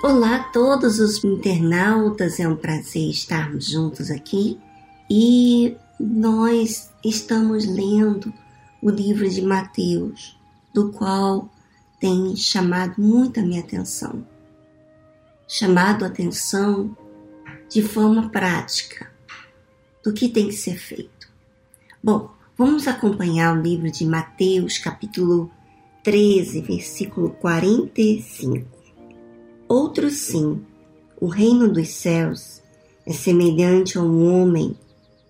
Olá a todos os internautas, é um prazer estarmos juntos aqui e nós estamos lendo o livro de Mateus, do qual tem chamado muito a minha atenção. Chamado a atenção de forma prática do que tem que ser feito. Bom, vamos acompanhar o livro de Mateus, capítulo 13, versículo 45. Outro sim, o reino dos céus é semelhante a um homem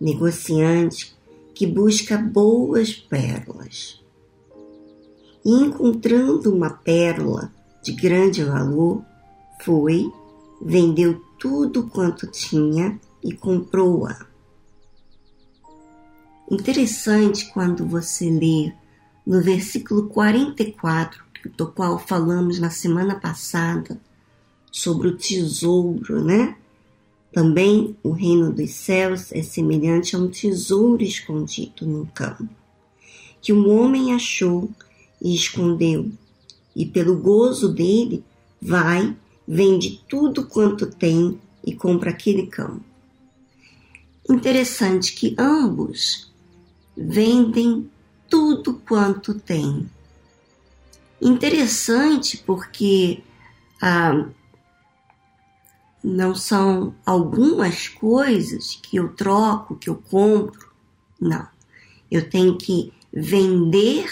negociante que busca boas pérolas. E encontrando uma pérola de grande valor, foi, vendeu tudo quanto tinha e comprou-a. Interessante quando você lê no versículo 44, do qual falamos na semana passada, sobre o tesouro, né? Também o reino dos céus é semelhante a um tesouro escondido num campo, que um homem achou e escondeu, e pelo gozo dele vai, vende tudo quanto tem e compra aquele campo. Interessante que ambos vendem tudo quanto tem. Interessante porque ah, não são algumas coisas que eu troco, que eu compro. Não. Eu tenho que vender,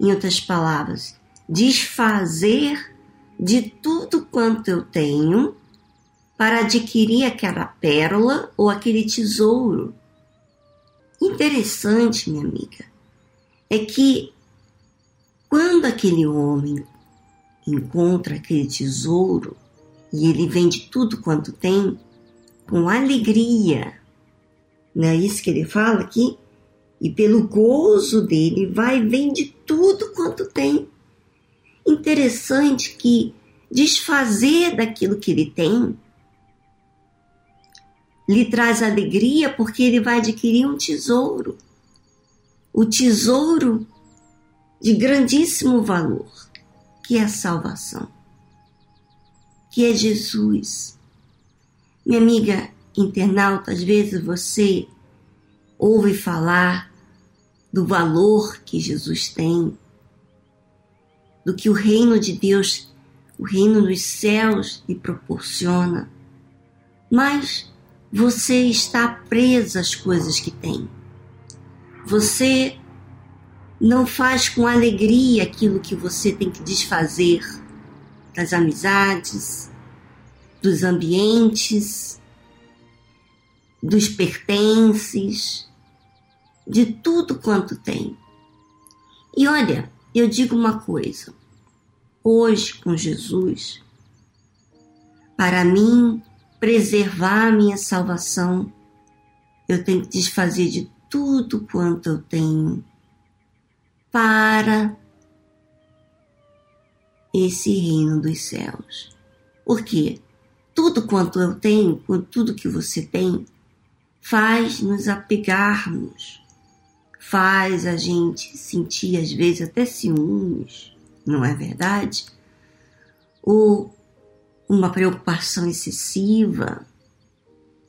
em outras palavras, desfazer de tudo quanto eu tenho para adquirir aquela pérola ou aquele tesouro. Interessante, minha amiga, é que quando aquele homem encontra aquele tesouro, e ele vende tudo quanto tem com alegria. Não é isso que ele fala aqui? E pelo gozo dele vai e vende tudo quanto tem. Interessante que desfazer daquilo que ele tem lhe traz alegria porque ele vai adquirir um tesouro. O tesouro de grandíssimo valor, que é a salvação que é Jesus. Minha amiga internauta, às vezes você ouve falar do valor que Jesus tem, do que o reino de Deus, o reino dos céus lhe proporciona, mas você está preso às coisas que tem. Você não faz com alegria aquilo que você tem que desfazer das amizades, dos ambientes, dos pertences, de tudo quanto tem. E olha, eu digo uma coisa: hoje com Jesus, para mim preservar a minha salvação, eu tenho que desfazer de tudo quanto eu tenho para esse reino dos céus. Porque tudo quanto eu tenho, tudo que você tem, faz nos apegarmos, faz a gente sentir às vezes até ciúmes, não é verdade? Ou uma preocupação excessiva,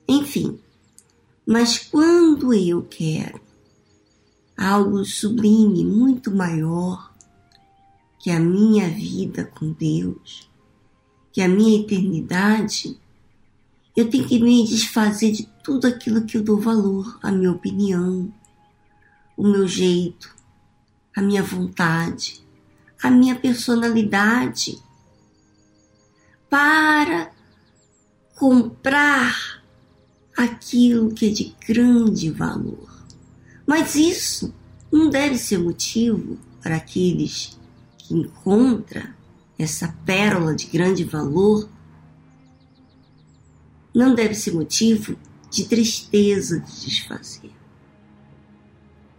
enfim. Mas quando eu quero algo sublime, muito maior, que a minha vida com Deus, que a minha eternidade, eu tenho que me desfazer de tudo aquilo que eu dou valor, a minha opinião, o meu jeito, a minha vontade, a minha personalidade, para comprar aquilo que é de grande valor. Mas isso não deve ser motivo para aqueles encontra essa pérola de grande valor não deve ser motivo de tristeza de desfazer.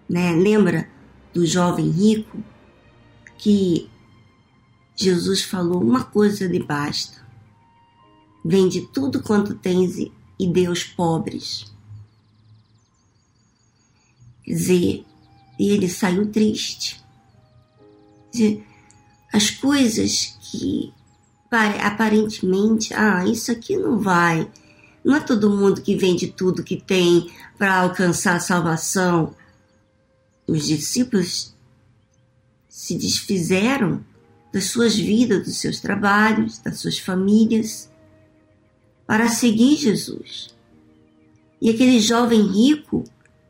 Né? Lembra do jovem rico que Jesus falou: uma coisa lhe basta, vende tudo quanto tens e dê aos pobres. Quer dizer, ele saiu triste. Quer dizer, as coisas que aparentemente, ah, isso aqui não vai. Não é todo mundo que vende tudo que tem para alcançar a salvação. Os discípulos se desfizeram das suas vidas, dos seus trabalhos, das suas famílias, para seguir Jesus. E aquele jovem rico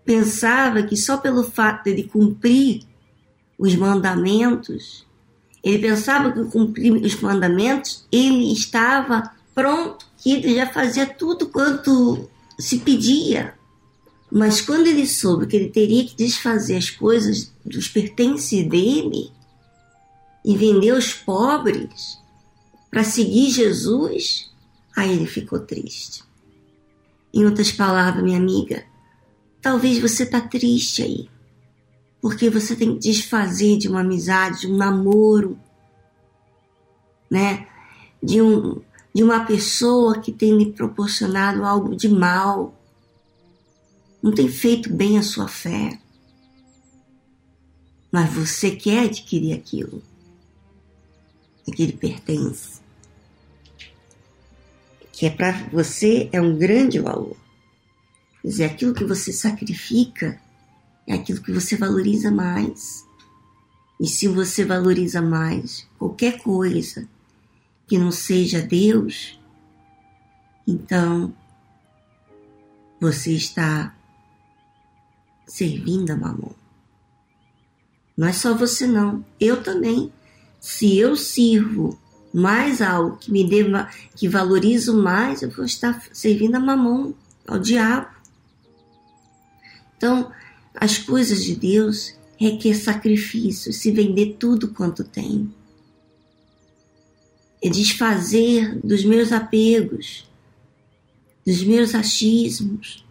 pensava que só pelo fato de ele cumprir os mandamentos, ele pensava que cumprir os mandamentos, ele estava pronto, que ele já fazia tudo quanto se pedia. Mas quando ele soube que ele teria que desfazer as coisas dos pertences dele e vender os pobres para seguir Jesus, aí ele ficou triste. Em outras palavras, minha amiga, talvez você está triste aí porque você tem que desfazer de uma amizade, de um namoro, né? De, um, de uma pessoa que tem lhe proporcionado algo de mal, não tem feito bem a sua fé, mas você quer adquirir aquilo, aquele pertence, que é para você é um grande valor. Quer dizer, aquilo que você sacrifica é aquilo que você valoriza mais. E se você valoriza mais qualquer coisa que não seja Deus, então você está servindo a mamão. Não é só você não, eu também. Se eu sirvo mais algo que me deva, que valorizo mais, eu vou estar servindo a mamão, ao diabo. Então, as coisas de Deus requer sacrifício, se vender tudo quanto tem. É desfazer dos meus apegos, dos meus achismos,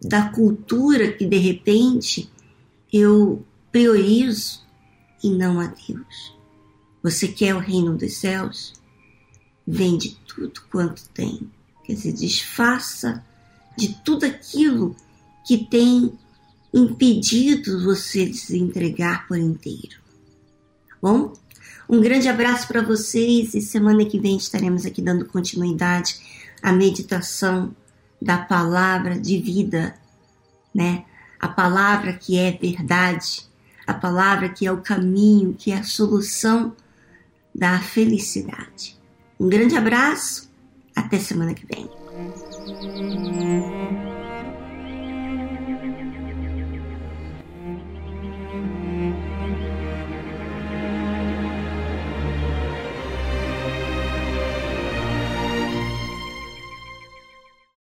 da cultura que de repente eu priorizo e não a Deus. Você quer o reino dos céus? Vende tudo quanto tem. Quer dizer, desfaça de tudo aquilo que tem impedido você de se entregar por inteiro. Bom? Um grande abraço para vocês e semana que vem estaremos aqui dando continuidade à meditação da palavra de vida, né? A palavra que é verdade, a palavra que é o caminho, que é a solução da felicidade. Um grande abraço, até semana que vem.